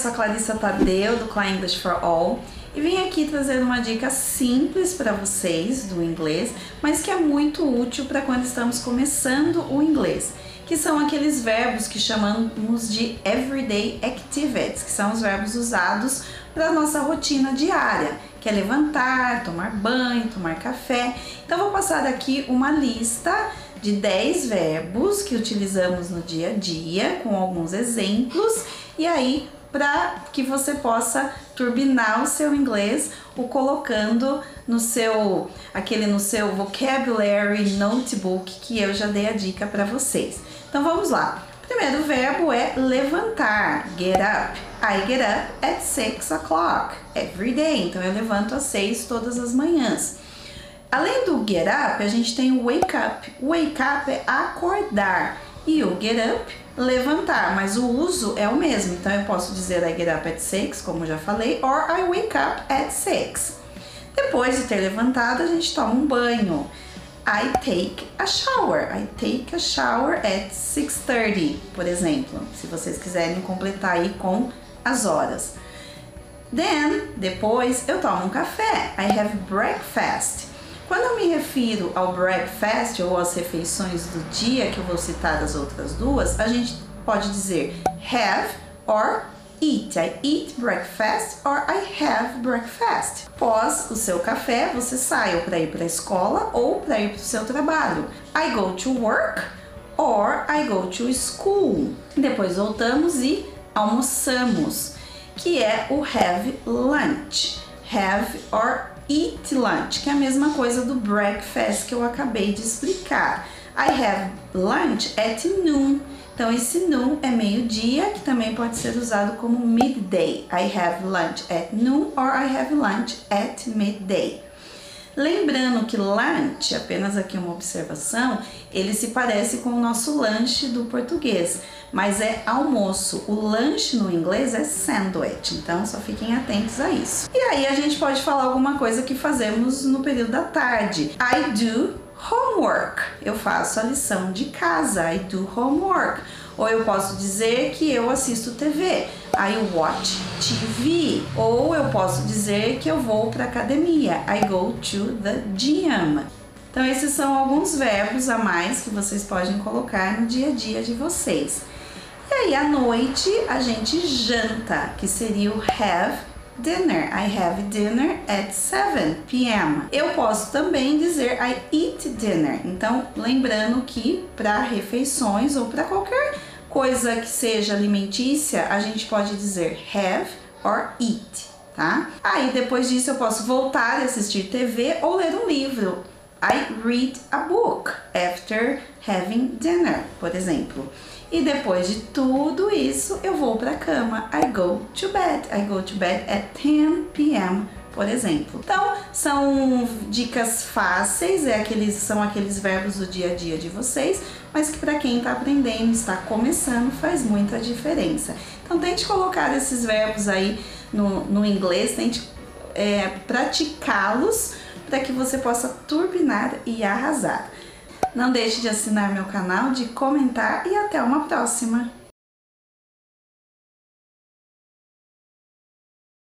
sou a Clarissa Tadeu do Klein English for All e vim aqui trazer uma dica simples para vocês do inglês, mas que é muito útil para quando estamos começando o inglês, que são aqueles verbos que chamamos de everyday activities, que são os verbos usados para nossa rotina diária, que é levantar, tomar banho, tomar café. Então vou passar aqui uma lista de 10 verbos que utilizamos no dia a dia, com alguns exemplos, e aí para que você possa turbinar o seu inglês, o colocando no seu aquele no seu vocabulary notebook que eu já dei a dica para vocês. Então vamos lá. O primeiro verbo é levantar, get up. I get up at 6 o'clock every day. Então eu levanto às 6 todas as manhãs. Além do get up, a gente tem o wake up. Wake up é acordar e o get up levantar, mas o uso é o mesmo. Então eu posso dizer I get up at 6, como já falei, or I wake up at 6. Depois de ter levantado, a gente toma um banho. I take a shower. I take a shower at 6:30, por exemplo, se vocês quiserem completar aí com as horas. Then, depois eu tomo um café. I have breakfast. Quando eu me refiro ao breakfast ou às refeições do dia, que eu vou citar as outras duas, a gente pode dizer have or eat. I eat breakfast or I have breakfast. Após o seu café, você sai para ir para a escola ou para ir para o seu trabalho. I go to work or I go to school. Depois voltamos e almoçamos, que é o have lunch. Have or eat lunch, que é a mesma coisa do breakfast que eu acabei de explicar. I have lunch at noon. Então, esse noon é meio-dia, que também pode ser usado como midday. I have lunch at noon or I have lunch at midday. Lembrando que lunch, apenas aqui uma observação, ele se parece com o nosso lanche do português, mas é almoço. O lanche no inglês é sandwich, então só fiquem atentos a isso. E aí a gente pode falar alguma coisa que fazemos no período da tarde. I do homework. Eu faço a lição de casa. I do homework. Ou eu posso dizer que eu assisto TV. I watch TV. Ou eu posso dizer que eu vou para academia. I go to the gym. Então esses são alguns verbos a mais que vocês podem colocar no dia a dia de vocês. E aí à noite a gente janta, que seria o have dinner. I have dinner at 7 p.m. Eu posso também dizer I eat dinner. Então, lembrando que para refeições ou para qualquer coisa que seja alimentícia, a gente pode dizer have or eat, tá? Aí depois disso eu posso voltar a assistir TV ou ler um livro. I read a book after having dinner, por exemplo. E depois de tudo isso, eu vou para a cama. I go to bed. I go to bed at 10 p.m. Por exemplo. Então, são dicas fáceis, é aqueles, são aqueles verbos do dia a dia de vocês, mas que para quem está aprendendo, está começando, faz muita diferença. Então, tente colocar esses verbos aí no, no inglês, tente é, praticá-los para que você possa turbinar e arrasar. Não deixe de assinar meu canal, de comentar e até uma próxima!